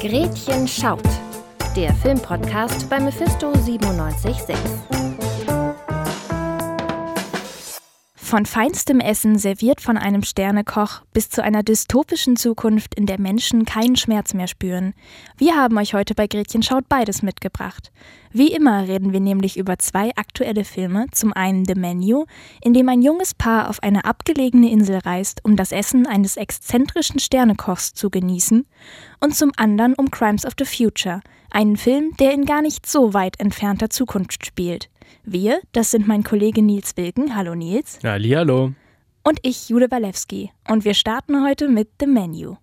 Gretchen schaut, der Filmpodcast bei Mephisto 976. Von feinstem Essen serviert von einem Sternekoch bis zu einer dystopischen Zukunft, in der Menschen keinen Schmerz mehr spüren. Wir haben euch heute bei Gretchen Schaut beides mitgebracht. Wie immer reden wir nämlich über zwei aktuelle Filme. Zum einen The Menu, in dem ein junges Paar auf eine abgelegene Insel reist, um das Essen eines exzentrischen Sternekochs zu genießen. Und zum anderen um Crimes of the Future, einen Film, der in gar nicht so weit entfernter Zukunft spielt. Wir, das sind mein Kollege Nils Wilken. Hallo Nils. Hallo. Und ich, Jude Walewski. Und wir starten heute mit The Menu.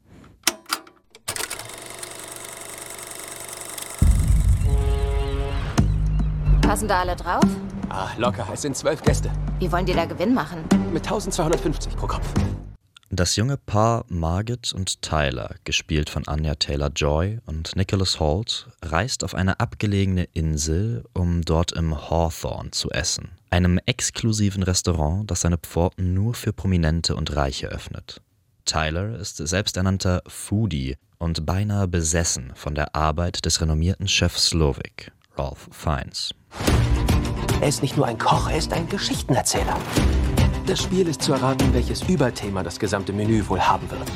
Passen da alle drauf? Ah, locker. Es sind zwölf Gäste. Wie wollen die da Gewinn machen? Mit 1250 pro Kopf. Das junge Paar Margit und Tyler, gespielt von Anya Taylor-Joy und Nicholas Holt, reist auf eine abgelegene Insel, um dort im Hawthorne zu essen, einem exklusiven Restaurant, das seine Pforten nur für Prominente und Reiche öffnet. Tyler ist selbsternannter Foodie und beinahe besessen von der Arbeit des renommierten Chefs Slovic, Ralph Fiennes. Er ist nicht nur ein Koch, er ist ein Geschichtenerzähler. Das Spiel ist zu erraten, welches Überthema das gesamte Menü wohl haben wird.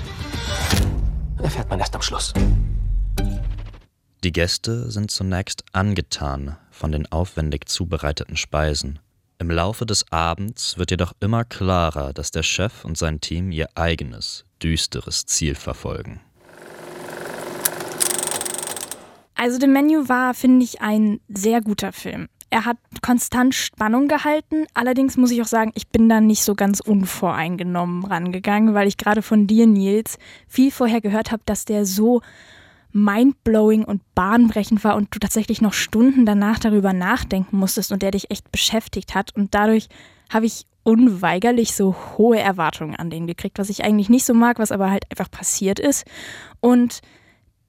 Erfährt man erst am Schluss. Die Gäste sind zunächst angetan von den aufwendig zubereiteten Speisen. Im Laufe des Abends wird jedoch immer klarer, dass der Chef und sein Team ihr eigenes, düsteres Ziel verfolgen. Also The Menu war, finde ich, ein sehr guter Film. Er hat konstant Spannung gehalten. Allerdings muss ich auch sagen, ich bin da nicht so ganz unvoreingenommen rangegangen, weil ich gerade von dir, Nils, viel vorher gehört habe, dass der so mindblowing und bahnbrechend war und du tatsächlich noch Stunden danach darüber nachdenken musstest und der dich echt beschäftigt hat. Und dadurch habe ich unweigerlich so hohe Erwartungen an den gekriegt, was ich eigentlich nicht so mag, was aber halt einfach passiert ist. Und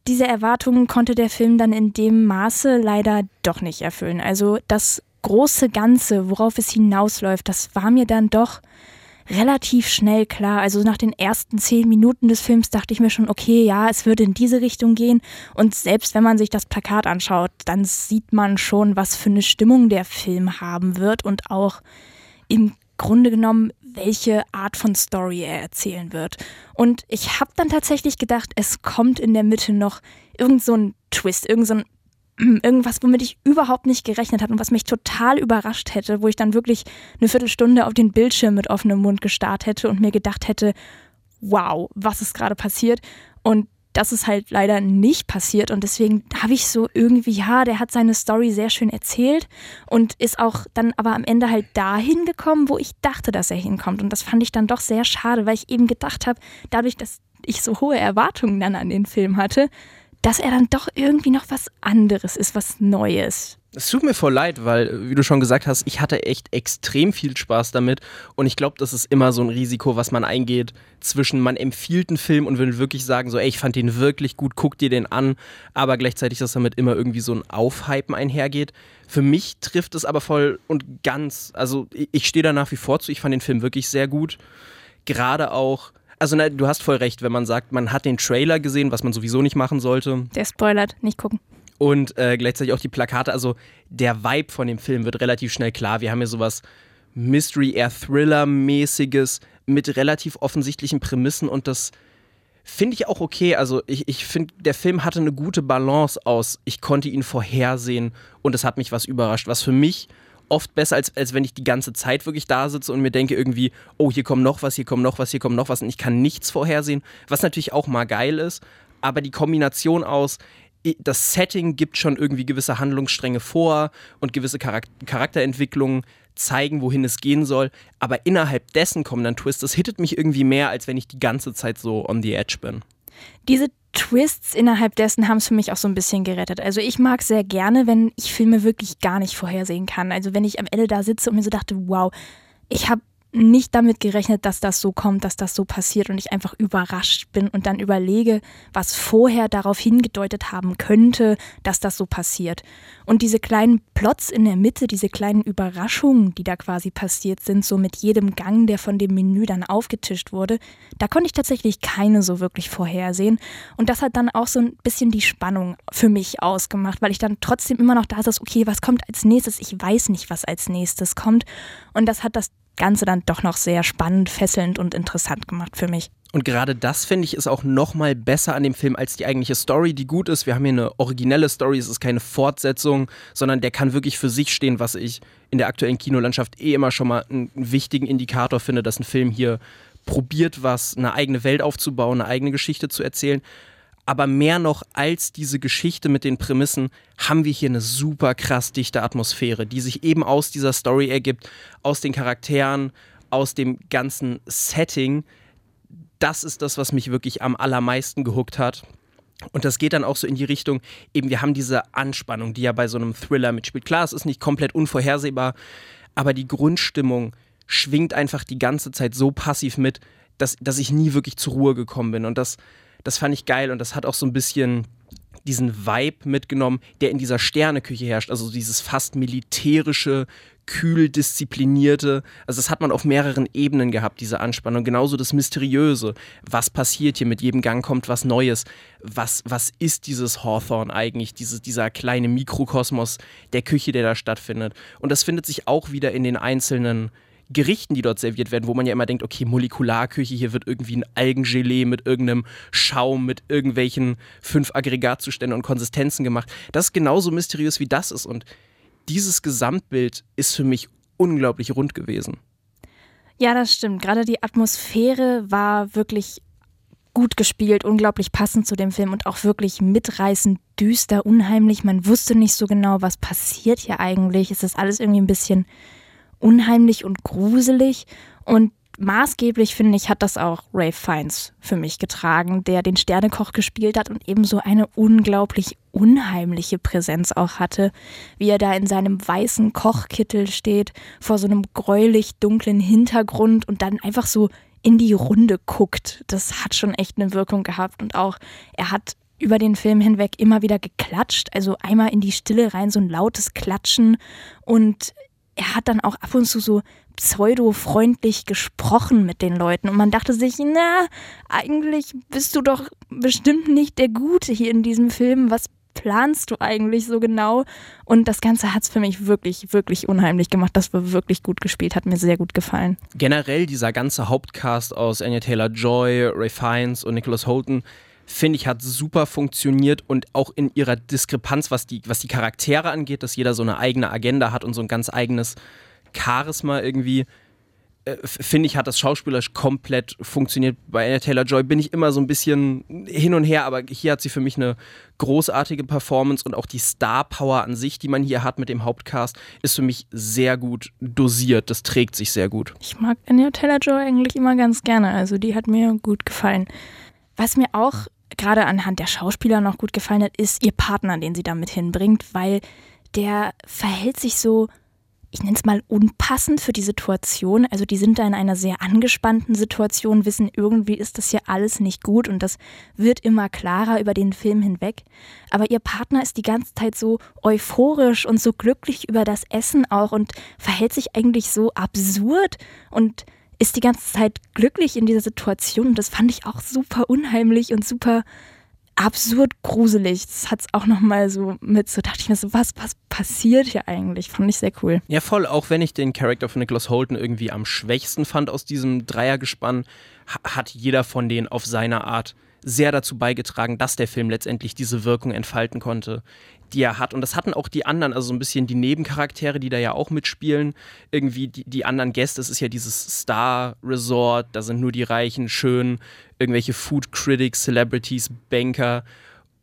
diese Erwartungen konnte der Film dann in dem Maße leider doch nicht erfüllen. Also das große Ganze, worauf es hinausläuft, das war mir dann doch relativ schnell klar. Also nach den ersten zehn Minuten des Films dachte ich mir schon, okay, ja, es würde in diese Richtung gehen. Und selbst wenn man sich das Plakat anschaut, dann sieht man schon, was für eine Stimmung der Film haben wird und auch im Grunde genommen, welche Art von Story er erzählen wird. Und ich habe dann tatsächlich gedacht, es kommt in der Mitte noch irgend so ein Twist, irgend so ein irgendwas, womit ich überhaupt nicht gerechnet habe und was mich total überrascht hätte, wo ich dann wirklich eine Viertelstunde auf den Bildschirm mit offenem Mund gestarrt hätte und mir gedacht hätte, wow, was ist gerade passiert? Und das ist halt leider nicht passiert und deswegen habe ich so irgendwie, ja, der hat seine Story sehr schön erzählt und ist auch dann aber am Ende halt dahin gekommen, wo ich dachte, dass er hinkommt und das fand ich dann doch sehr schade, weil ich eben gedacht habe, dadurch, dass ich so hohe Erwartungen dann an den Film hatte, dass er dann doch irgendwie noch was anderes ist, was Neues. Es tut mir voll leid, weil, wie du schon gesagt hast, ich hatte echt extrem viel Spaß damit. Und ich glaube, das ist immer so ein Risiko, was man eingeht zwischen, man empfiehlt einen Film und will wirklich sagen, so, ey, ich fand den wirklich gut, guck dir den an. Aber gleichzeitig, dass damit immer irgendwie so ein Aufhypen einhergeht. Für mich trifft es aber voll und ganz. Also, ich stehe da nach wie vor zu. Ich fand den Film wirklich sehr gut. Gerade auch also na, du hast voll recht, wenn man sagt, man hat den Trailer gesehen, was man sowieso nicht machen sollte. Der spoilert, nicht gucken. Und äh, gleichzeitig auch die Plakate. Also der Vibe von dem Film wird relativ schnell klar. Wir haben hier sowas Mystery, eher Thriller-mäßiges mit relativ offensichtlichen Prämissen und das finde ich auch okay. Also ich, ich finde, der Film hatte eine gute Balance aus. Ich konnte ihn vorhersehen und es hat mich was überrascht, was für mich oft besser, als, als wenn ich die ganze Zeit wirklich da sitze und mir denke irgendwie, oh, hier kommt noch was, hier kommt noch was, hier kommt noch was und ich kann nichts vorhersehen, was natürlich auch mal geil ist, aber die Kombination aus, das Setting gibt schon irgendwie gewisse Handlungsstränge vor und gewisse Charakterentwicklungen zeigen, wohin es gehen soll, aber innerhalb dessen kommen dann Twists. Das hittet mich irgendwie mehr, als wenn ich die ganze Zeit so on the edge bin. Diese Twists innerhalb dessen haben es für mich auch so ein bisschen gerettet. Also ich mag sehr gerne, wenn ich Filme wirklich gar nicht vorhersehen kann. Also wenn ich am Ende da sitze und mir so dachte, wow, ich habe nicht damit gerechnet, dass das so kommt, dass das so passiert und ich einfach überrascht bin und dann überlege, was vorher darauf hingedeutet haben könnte, dass das so passiert. Und diese kleinen Plots in der Mitte, diese kleinen Überraschungen, die da quasi passiert sind, so mit jedem Gang, der von dem Menü dann aufgetischt wurde, da konnte ich tatsächlich keine so wirklich vorhersehen. Und das hat dann auch so ein bisschen die Spannung für mich ausgemacht, weil ich dann trotzdem immer noch da saß, okay, was kommt als nächstes? Ich weiß nicht, was als nächstes kommt. Und das hat das Ganze dann doch noch sehr spannend, fesselnd und interessant gemacht für mich. Und gerade das finde ich ist auch noch mal besser an dem Film als die eigentliche Story, die gut ist. Wir haben hier eine originelle Story, es ist keine Fortsetzung, sondern der kann wirklich für sich stehen, was ich in der aktuellen Kinolandschaft eh immer schon mal einen wichtigen Indikator finde, dass ein Film hier probiert, was eine eigene Welt aufzubauen, eine eigene Geschichte zu erzählen. Aber mehr noch als diese Geschichte mit den Prämissen haben wir hier eine super krass dichte Atmosphäre, die sich eben aus dieser Story ergibt, aus den Charakteren, aus dem ganzen Setting. Das ist das, was mich wirklich am allermeisten gehuckt hat. Und das geht dann auch so in die Richtung, eben wir haben diese Anspannung, die ja bei so einem Thriller mitspielt. Klar, es ist nicht komplett unvorhersehbar, aber die Grundstimmung schwingt einfach die ganze Zeit so passiv mit, dass, dass ich nie wirklich zur Ruhe gekommen bin. Und das, das fand ich geil und das hat auch so ein bisschen diesen Vibe mitgenommen, der in dieser Sterneküche herrscht. Also dieses fast militärische, kühl disziplinierte. Also das hat man auf mehreren Ebenen gehabt, diese Anspannung. Genauso das Mysteriöse. Was passiert hier? Mit jedem Gang kommt was Neues. Was, was ist dieses Hawthorne eigentlich? Diese, dieser kleine Mikrokosmos der Küche, der da stattfindet. Und das findet sich auch wieder in den einzelnen Gerichten, die dort serviert werden, wo man ja immer denkt, okay, Molekularküche, hier wird irgendwie ein Algengelee mit irgendeinem Schaum, mit irgendwelchen fünf Aggregatzuständen und Konsistenzen gemacht. Das ist genauso mysteriös wie das ist. Und dieses Gesamtbild ist für mich unglaublich rund gewesen. Ja, das stimmt. Gerade die Atmosphäre war wirklich gut gespielt, unglaublich passend zu dem Film und auch wirklich mitreißend, düster, unheimlich. Man wusste nicht so genau, was passiert hier eigentlich. Es ist alles irgendwie ein bisschen unheimlich und gruselig. Und maßgeblich, finde ich, hat das auch Ray Fiennes für mich getragen, der den Sternekoch gespielt hat und ebenso eine unglaublich unheimliche Präsenz auch hatte, wie er da in seinem weißen Kochkittel steht, vor so einem gräulich dunklen Hintergrund und dann einfach so in die Runde guckt. Das hat schon echt eine Wirkung gehabt und auch er hat über den Film hinweg immer wieder geklatscht, also einmal in die Stille rein so ein lautes Klatschen und er hat dann auch ab und zu so pseudo-freundlich gesprochen mit den Leuten und man dachte sich, na, eigentlich bist du doch bestimmt nicht der Gute hier in diesem Film. Was planst du eigentlich so genau? Und das Ganze hat es für mich wirklich, wirklich unheimlich gemacht. Das war wirklich gut gespielt, hat mir sehr gut gefallen. Generell dieser ganze Hauptcast aus Anya Taylor-Joy, Ray Fiennes und Nicholas Holton finde ich, hat super funktioniert und auch in ihrer Diskrepanz, was die, was die Charaktere angeht, dass jeder so eine eigene Agenda hat und so ein ganz eigenes Charisma irgendwie, äh, finde ich, hat das schauspielerisch komplett funktioniert. Bei Anna Taylor-Joy bin ich immer so ein bisschen hin und her, aber hier hat sie für mich eine großartige Performance und auch die Star-Power an sich, die man hier hat mit dem Hauptcast, ist für mich sehr gut dosiert. Das trägt sich sehr gut. Ich mag Anya Taylor-Joy eigentlich immer ganz gerne, also die hat mir gut gefallen. Was mir auch gerade anhand der Schauspieler noch gut gefallen hat, ist ihr Partner, den sie damit hinbringt, weil der verhält sich so, ich nenne es mal unpassend für die Situation. Also die sind da in einer sehr angespannten Situation, wissen irgendwie ist das hier alles nicht gut und das wird immer klarer über den Film hinweg. Aber ihr Partner ist die ganze Zeit so euphorisch und so glücklich über das Essen auch und verhält sich eigentlich so absurd und ist die ganze Zeit glücklich in dieser Situation. Und das fand ich auch super unheimlich und super absurd gruselig. Das hat es auch nochmal so mit, so dachte ich mir so, was, was passiert hier eigentlich? Fand ich sehr cool. Ja, voll. Auch wenn ich den Charakter von Nicholas Holden irgendwie am schwächsten fand aus diesem Dreiergespann, hat jeder von denen auf seine Art sehr dazu beigetragen, dass der Film letztendlich diese Wirkung entfalten konnte, die er hat. Und das hatten auch die anderen, also so ein bisschen die Nebencharaktere, die da ja auch mitspielen. Irgendwie die, die anderen Gäste, es ist ja dieses Star Resort, da sind nur die Reichen, schön, irgendwelche Food Critics, Celebrities, Banker.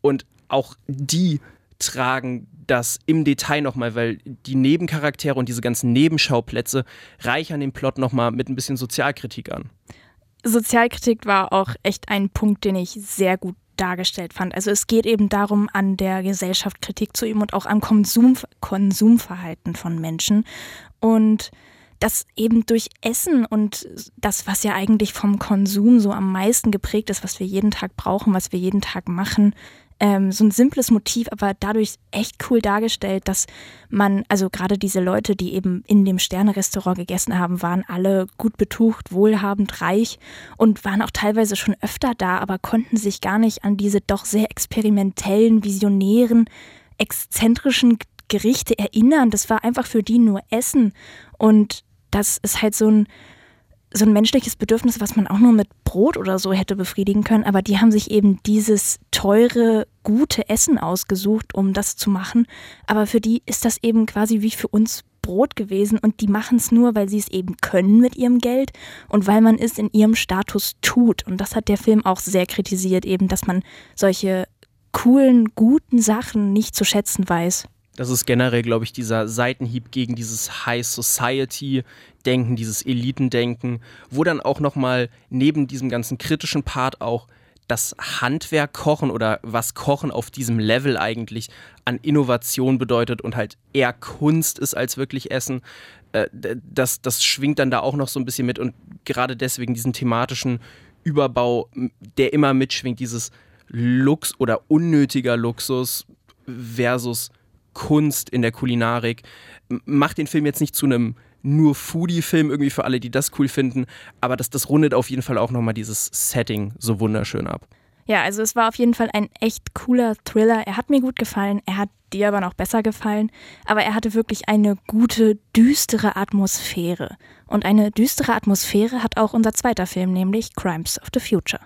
Und auch die tragen das im Detail nochmal, weil die Nebencharaktere und diese ganzen Nebenschauplätze reichern den Plot nochmal mit ein bisschen Sozialkritik an. Sozialkritik war auch echt ein Punkt, den ich sehr gut dargestellt fand. Also es geht eben darum, an der Gesellschaft Kritik zu üben und auch am Konsum, Konsumverhalten von Menschen. Und dass eben durch Essen und das, was ja eigentlich vom Konsum so am meisten geprägt ist, was wir jeden Tag brauchen, was wir jeden Tag machen, ähm, so ein simples Motiv, aber dadurch echt cool dargestellt, dass man, also gerade diese Leute, die eben in dem Sterne-Restaurant gegessen haben, waren alle gut betucht, wohlhabend, reich und waren auch teilweise schon öfter da, aber konnten sich gar nicht an diese doch sehr experimentellen, visionären, exzentrischen Gerichte erinnern. Das war einfach für die nur Essen und das ist halt so ein so ein menschliches Bedürfnis, was man auch nur mit Brot oder so hätte befriedigen können. Aber die haben sich eben dieses teure, gute Essen ausgesucht, um das zu machen. Aber für die ist das eben quasi wie für uns Brot gewesen und die machen es nur, weil sie es eben können mit ihrem Geld und weil man es in ihrem Status tut. Und das hat der Film auch sehr kritisiert, eben, dass man solche coolen, guten Sachen nicht zu schätzen weiß. Das ist generell, glaube ich, dieser Seitenhieb gegen dieses High Society-Denken, dieses Elitendenken, wo dann auch nochmal neben diesem ganzen kritischen Part auch das Handwerk Kochen oder was Kochen auf diesem Level eigentlich an Innovation bedeutet und halt eher Kunst ist als wirklich Essen, äh, das, das schwingt dann da auch noch so ein bisschen mit und gerade deswegen diesen thematischen Überbau, der immer mitschwingt, dieses Lux oder unnötiger Luxus versus Kunst in der Kulinarik. Macht den Film jetzt nicht zu einem nur Foodie-Film irgendwie für alle, die das cool finden, aber das, das rundet auf jeden Fall auch nochmal dieses Setting so wunderschön ab. Ja, also es war auf jeden Fall ein echt cooler Thriller. Er hat mir gut gefallen, er hat dir aber noch besser gefallen, aber er hatte wirklich eine gute, düstere Atmosphäre. Und eine düstere Atmosphäre hat auch unser zweiter Film, nämlich Crimes of the Future.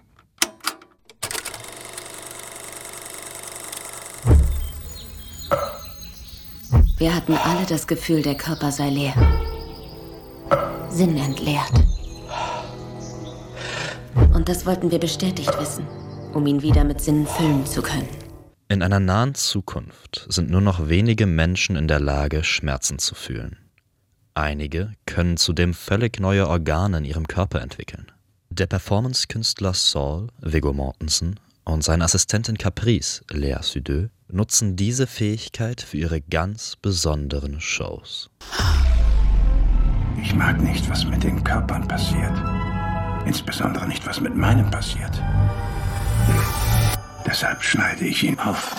Wir hatten alle das Gefühl, der Körper sei leer. Sinn entleert. Und das wollten wir bestätigt wissen, um ihn wieder mit Sinnen füllen zu können. In einer nahen Zukunft sind nur noch wenige Menschen in der Lage, Schmerzen zu fühlen. Einige können zudem völlig neue Organe in ihrem Körper entwickeln. Der Performance-Künstler Saul, Viggo Mortensen, und seine Assistentin Caprice, Lea Sudeux, nutzen diese Fähigkeit für ihre ganz besonderen Shows. Ich mag nicht, was mit den Körpern passiert. Insbesondere nicht, was mit meinem passiert. Deshalb schneide ich ihn auf.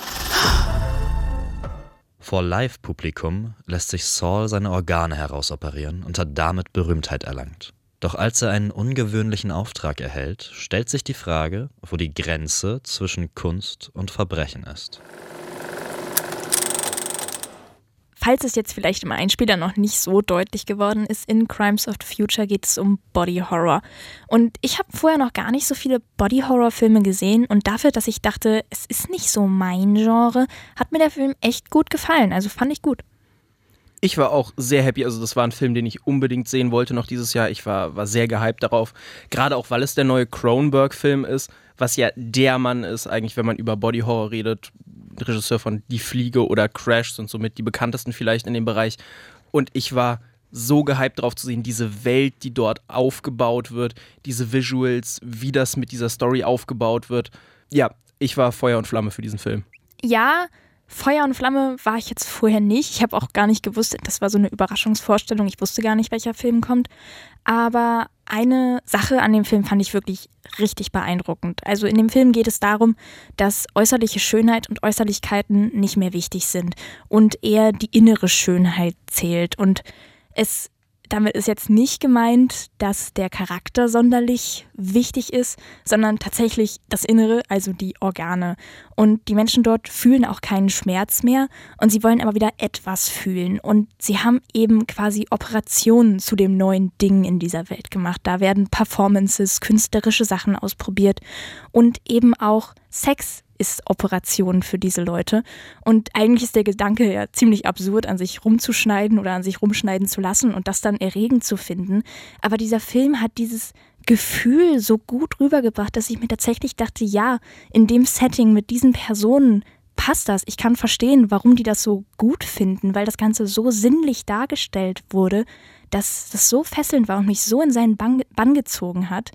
Vor Live-Publikum lässt sich Saul seine Organe herausoperieren und hat damit Berühmtheit erlangt. Doch als er einen ungewöhnlichen Auftrag erhält, stellt sich die Frage, wo die Grenze zwischen Kunst und Verbrechen ist. Falls es jetzt vielleicht im Einspieler noch nicht so deutlich geworden ist, in Crimes of the Future geht es um Body Horror. Und ich habe vorher noch gar nicht so viele Body Horror Filme gesehen und dafür, dass ich dachte, es ist nicht so mein Genre, hat mir der Film echt gut gefallen. Also fand ich gut. Ich war auch sehr happy. Also, das war ein Film, den ich unbedingt sehen wollte noch dieses Jahr. Ich war, war sehr gehypt darauf. Gerade auch, weil es der neue Cronenberg-Film ist, was ja der Mann ist, eigentlich, wenn man über Body Horror redet. Regisseur von Die Fliege oder Crash sind somit die bekanntesten vielleicht in dem Bereich. Und ich war so gehypt darauf zu sehen, diese Welt, die dort aufgebaut wird, diese Visuals, wie das mit dieser Story aufgebaut wird. Ja, ich war Feuer und Flamme für diesen Film. Ja, Feuer und Flamme war ich jetzt vorher nicht. Ich habe auch gar nicht gewusst, das war so eine Überraschungsvorstellung. Ich wusste gar nicht, welcher Film kommt. Aber eine Sache an dem Film fand ich wirklich richtig beeindruckend. Also in dem Film geht es darum, dass äußerliche Schönheit und Äußerlichkeiten nicht mehr wichtig sind und eher die innere Schönheit zählt. Und es damit ist jetzt nicht gemeint, dass der Charakter sonderlich wichtig ist, sondern tatsächlich das Innere, also die Organe. Und die Menschen dort fühlen auch keinen Schmerz mehr und sie wollen aber wieder etwas fühlen. Und sie haben eben quasi Operationen zu dem neuen Ding in dieser Welt gemacht. Da werden Performances, künstlerische Sachen ausprobiert und eben auch Sex ist Operation für diese Leute. Und eigentlich ist der Gedanke ja ziemlich absurd, an sich rumzuschneiden oder an sich rumschneiden zu lassen und das dann erregend zu finden. Aber dieser Film hat dieses Gefühl so gut rübergebracht, dass ich mir tatsächlich dachte, ja, in dem Setting mit diesen Personen passt das. Ich kann verstehen, warum die das so gut finden, weil das Ganze so sinnlich dargestellt wurde, dass das so fesselnd war und mich so in seinen Bann, Bann gezogen hat,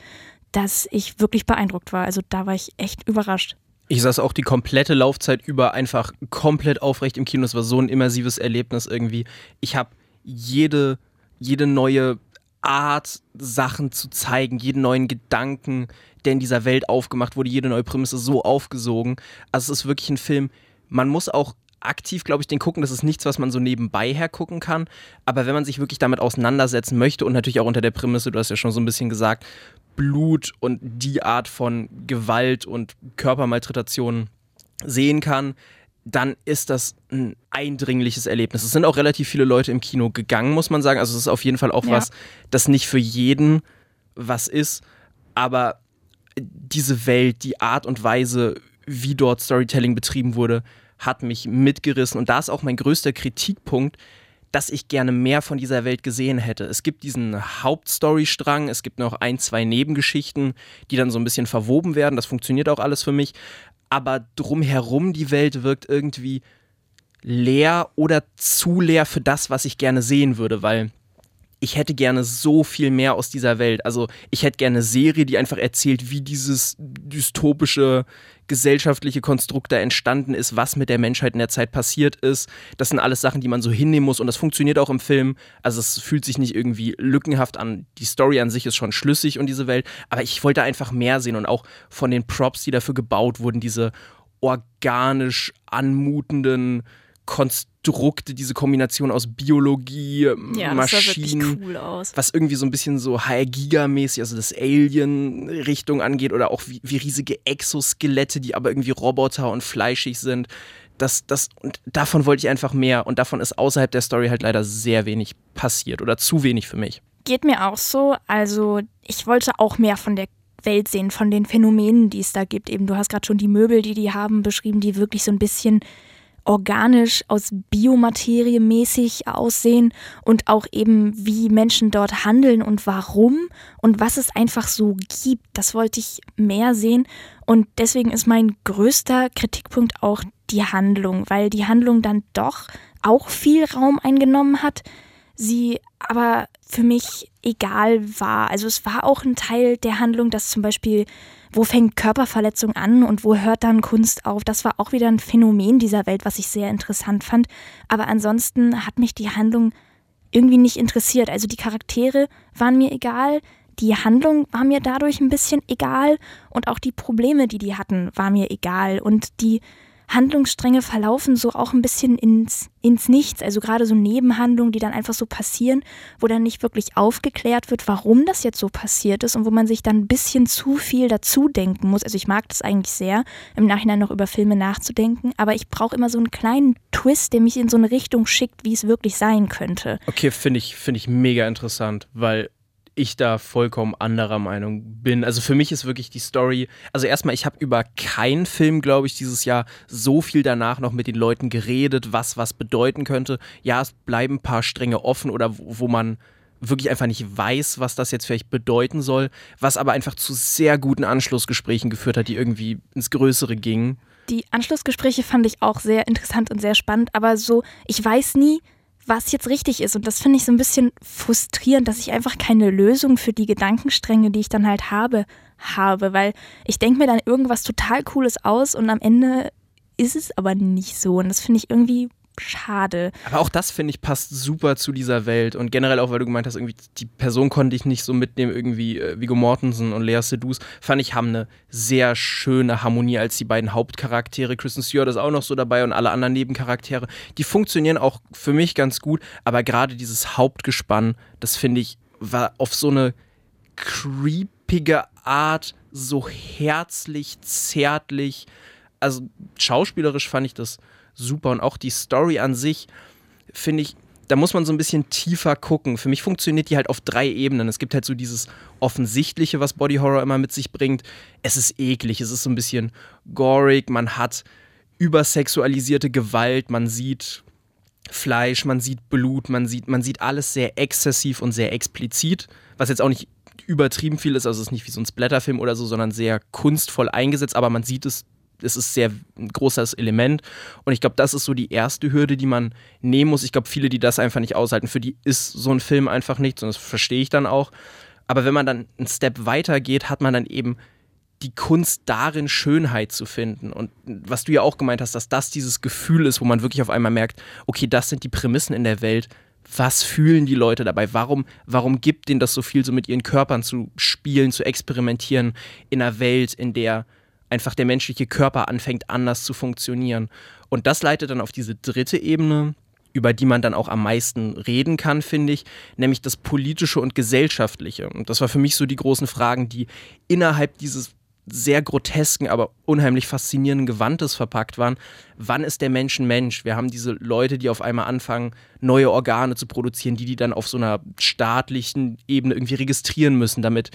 dass ich wirklich beeindruckt war. Also da war ich echt überrascht. Ich saß auch die komplette Laufzeit über einfach komplett aufrecht im Kino. Es war so ein immersives Erlebnis irgendwie. Ich habe jede jede neue Art, Sachen zu zeigen, jeden neuen Gedanken, der in dieser Welt aufgemacht wurde, jede neue Prämisse so aufgesogen. Also es ist wirklich ein Film, man muss auch aktiv, glaube ich, den gucken. Das ist nichts, was man so nebenbei hergucken kann. Aber wenn man sich wirklich damit auseinandersetzen möchte und natürlich auch unter der Prämisse, du hast ja schon so ein bisschen gesagt, Blut und die Art von Gewalt und Körpermalträtation sehen kann, dann ist das ein eindringliches Erlebnis. Es sind auch relativ viele Leute im Kino gegangen, muss man sagen. Also es ist auf jeden Fall auch ja. was, das nicht für jeden was ist. Aber diese Welt, die Art und Weise, wie dort Storytelling betrieben wurde, hat mich mitgerissen. Und da ist auch mein größter Kritikpunkt, dass ich gerne mehr von dieser Welt gesehen hätte. Es gibt diesen Hauptstorystrang, es gibt noch ein, zwei Nebengeschichten, die dann so ein bisschen verwoben werden. Das funktioniert auch alles für mich. Aber drumherum die Welt wirkt irgendwie leer oder zu leer für das, was ich gerne sehen würde, weil ich hätte gerne so viel mehr aus dieser Welt. Also ich hätte gerne eine Serie, die einfach erzählt, wie dieses dystopische gesellschaftliche Konstrukt da entstanden ist, was mit der Menschheit in der Zeit passiert ist. Das sind alles Sachen, die man so hinnehmen muss und das funktioniert auch im Film. Also es fühlt sich nicht irgendwie lückenhaft an. Die Story an sich ist schon schlüssig und diese Welt, aber ich wollte einfach mehr sehen und auch von den Props, die dafür gebaut wurden, diese organisch anmutenden Konstrukte, diese Kombination aus Biologie, ja, Maschinen, cool was irgendwie so ein bisschen so HR-Giga-mäßig, also das Alien-Richtung angeht oder auch wie, wie, riesige Exoskelette, die aber irgendwie Roboter und fleischig sind. Das, das, und davon wollte ich einfach mehr und davon ist außerhalb der Story halt leider sehr wenig passiert oder zu wenig für mich. Geht mir auch so. Also ich wollte auch mehr von der Welt sehen, von den Phänomenen, die es da gibt. Eben, du hast gerade schon die Möbel, die die haben, beschrieben, die wirklich so ein bisschen organisch aus Biomaterie mäßig aussehen und auch eben, wie Menschen dort handeln und warum und was es einfach so gibt. Das wollte ich mehr sehen und deswegen ist mein größter Kritikpunkt auch die Handlung, weil die Handlung dann doch auch viel Raum eingenommen hat, sie aber für mich egal war. Also es war auch ein Teil der Handlung, dass zum Beispiel wo fängt Körperverletzung an und wo hört dann Kunst auf? Das war auch wieder ein Phänomen dieser Welt, was ich sehr interessant fand. Aber ansonsten hat mich die Handlung irgendwie nicht interessiert. Also die Charaktere waren mir egal, die Handlung war mir dadurch ein bisschen egal und auch die Probleme, die die hatten, war mir egal. Und die Handlungsstränge verlaufen so auch ein bisschen ins, ins Nichts. Also gerade so Nebenhandlungen, die dann einfach so passieren, wo dann nicht wirklich aufgeklärt wird, warum das jetzt so passiert ist und wo man sich dann ein bisschen zu viel dazu denken muss. Also ich mag das eigentlich sehr, im Nachhinein noch über Filme nachzudenken, aber ich brauche immer so einen kleinen Twist, der mich in so eine Richtung schickt, wie es wirklich sein könnte. Okay, finde ich, find ich mega interessant, weil ich da vollkommen anderer Meinung bin. Also für mich ist wirklich die Story, also erstmal, ich habe über keinen Film, glaube ich, dieses Jahr so viel danach noch mit den Leuten geredet, was was bedeuten könnte. Ja, es bleiben ein paar Stränge offen oder wo, wo man wirklich einfach nicht weiß, was das jetzt vielleicht bedeuten soll, was aber einfach zu sehr guten Anschlussgesprächen geführt hat, die irgendwie ins Größere gingen. Die Anschlussgespräche fand ich auch sehr interessant und sehr spannend, aber so, ich weiß nie, was jetzt richtig ist. Und das finde ich so ein bisschen frustrierend, dass ich einfach keine Lösung für die Gedankenstränge, die ich dann halt habe, habe. Weil ich denke mir dann irgendwas total Cooles aus und am Ende ist es aber nicht so. Und das finde ich irgendwie schade. Aber auch das, finde ich, passt super zu dieser Welt. Und generell auch, weil du gemeint hast, irgendwie die Person konnte ich nicht so mitnehmen, irgendwie äh, Viggo Mortensen und Lea Sedus, fand ich, haben eine sehr schöne Harmonie als die beiden Hauptcharaktere. Kristen Stewart ist auch noch so dabei und alle anderen Nebencharaktere. Die funktionieren auch für mich ganz gut, aber gerade dieses Hauptgespann, das finde ich, war auf so eine creepige Art so herzlich, zärtlich. Also schauspielerisch fand ich das super. Und auch die Story an sich, finde ich, da muss man so ein bisschen tiefer gucken. Für mich funktioniert die halt auf drei Ebenen. Es gibt halt so dieses Offensichtliche, was Body Horror immer mit sich bringt. Es ist eklig, es ist so ein bisschen gorig, man hat übersexualisierte Gewalt, man sieht Fleisch, man sieht Blut, man sieht, man sieht alles sehr exzessiv und sehr explizit, was jetzt auch nicht übertrieben viel ist, also es ist nicht wie so ein Splatterfilm oder so, sondern sehr kunstvoll eingesetzt, aber man sieht es es ist sehr ein großes Element. Und ich glaube, das ist so die erste Hürde, die man nehmen muss. Ich glaube, viele, die das einfach nicht aushalten, für die ist so ein Film einfach nichts und das verstehe ich dann auch. Aber wenn man dann einen Step weiter geht, hat man dann eben die Kunst darin, Schönheit zu finden. Und was du ja auch gemeint hast, dass das dieses Gefühl ist, wo man wirklich auf einmal merkt, okay, das sind die Prämissen in der Welt. was fühlen die Leute dabei? Warum, warum gibt denen das so viel, so mit ihren Körpern zu spielen, zu experimentieren in einer Welt, in der einfach der menschliche Körper anfängt anders zu funktionieren? Und das leitet dann auf diese dritte Ebene, über die man dann auch am meisten reden kann, finde ich, nämlich das politische und gesellschaftliche. Und das war für mich so die großen Fragen, die innerhalb dieses sehr grotesken, aber unheimlich faszinierenden Gewandes verpackt waren. Wann ist der Mensch ein Mensch? Wir haben diese Leute, die auf einmal anfangen, neue Organe zu produzieren, die die dann auf so einer staatlichen Ebene irgendwie registrieren müssen, damit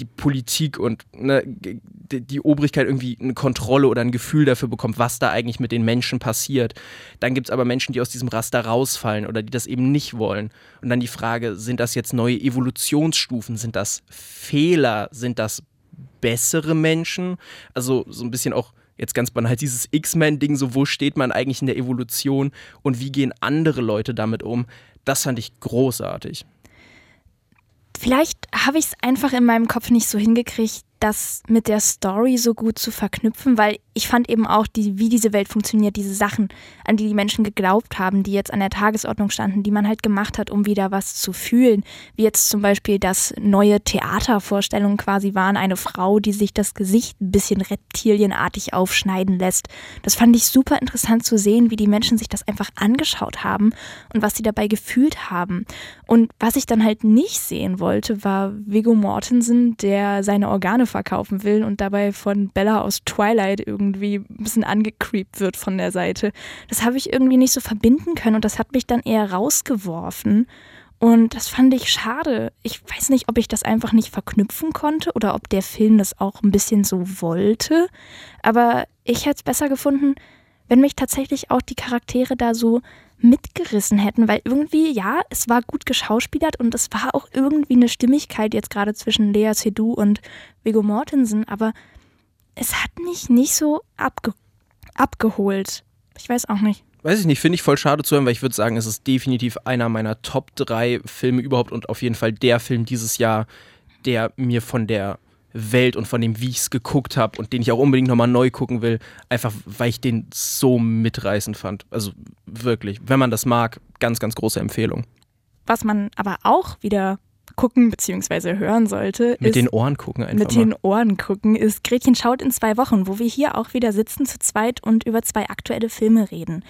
die Politik und ne, die Obrigkeit irgendwie eine Kontrolle oder ein Gefühl dafür bekommt, was da eigentlich mit den Menschen passiert. Dann gibt es aber Menschen, die aus diesem Raster rausfallen oder die das eben nicht wollen. Und dann die Frage, sind das jetzt neue Evolutionsstufen? Sind das Fehler? Sind das bessere Menschen. Also so ein bisschen auch jetzt ganz banal dieses X-Men-Ding, so wo steht man eigentlich in der Evolution und wie gehen andere Leute damit um, das fand ich großartig. Vielleicht habe ich es einfach in meinem Kopf nicht so hingekriegt, das mit der Story so gut zu verknüpfen, weil ich fand eben auch, die, wie diese Welt funktioniert, diese Sachen, an die die Menschen geglaubt haben, die jetzt an der Tagesordnung standen, die man halt gemacht hat, um wieder was zu fühlen. Wie jetzt zum Beispiel, dass neue Theatervorstellungen quasi waren, eine Frau, die sich das Gesicht ein bisschen reptilienartig aufschneiden lässt. Das fand ich super interessant zu sehen, wie die Menschen sich das einfach angeschaut haben und was sie dabei gefühlt haben. Und was ich dann halt nicht sehen wollte, war Viggo Mortensen, der seine Organe verkaufen will und dabei von Bella aus Twilight irgendwie ein bisschen angecreept wird von der Seite. Das habe ich irgendwie nicht so verbinden können und das hat mich dann eher rausgeworfen. Und das fand ich schade. Ich weiß nicht, ob ich das einfach nicht verknüpfen konnte oder ob der Film das auch ein bisschen so wollte. Aber ich hätte es besser gefunden, wenn mich tatsächlich auch die Charaktere da so mitgerissen hätten, weil irgendwie, ja, es war gut geschauspielert und es war auch irgendwie eine Stimmigkeit jetzt gerade zwischen Lea Seydoux und Viggo Mortensen, aber es hat mich nicht so abge abgeholt. Ich weiß auch nicht. Weiß ich nicht, finde ich voll schade zu hören, weil ich würde sagen, es ist definitiv einer meiner Top 3 Filme überhaupt und auf jeden Fall der Film dieses Jahr, der mir von der Welt und von dem, wie ich es geguckt habe und den ich auch unbedingt nochmal neu gucken will, einfach weil ich den so mitreißend fand. Also wirklich, wenn man das mag, ganz, ganz große Empfehlung. Was man aber auch wieder gucken bzw. hören sollte. Mit den Ohren gucken einfach. Mit mal. den Ohren gucken ist Gretchen schaut in zwei Wochen, wo wir hier auch wieder sitzen zu zweit und über zwei aktuelle Filme reden.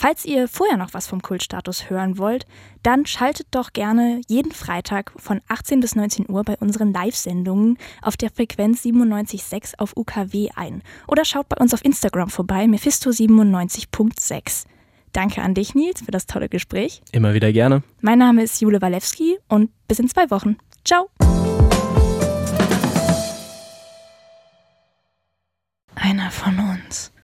Falls ihr vorher noch was vom Kultstatus hören wollt, dann schaltet doch gerne jeden Freitag von 18 bis 19 Uhr bei unseren Live-Sendungen auf der Frequenz 97.6 auf UKW ein. Oder schaut bei uns auf Instagram vorbei, Mephisto97.6. Danke an dich, Nils, für das tolle Gespräch. Immer wieder gerne. Mein Name ist Jule Walewski und bis in zwei Wochen. Ciao. Einer von uns.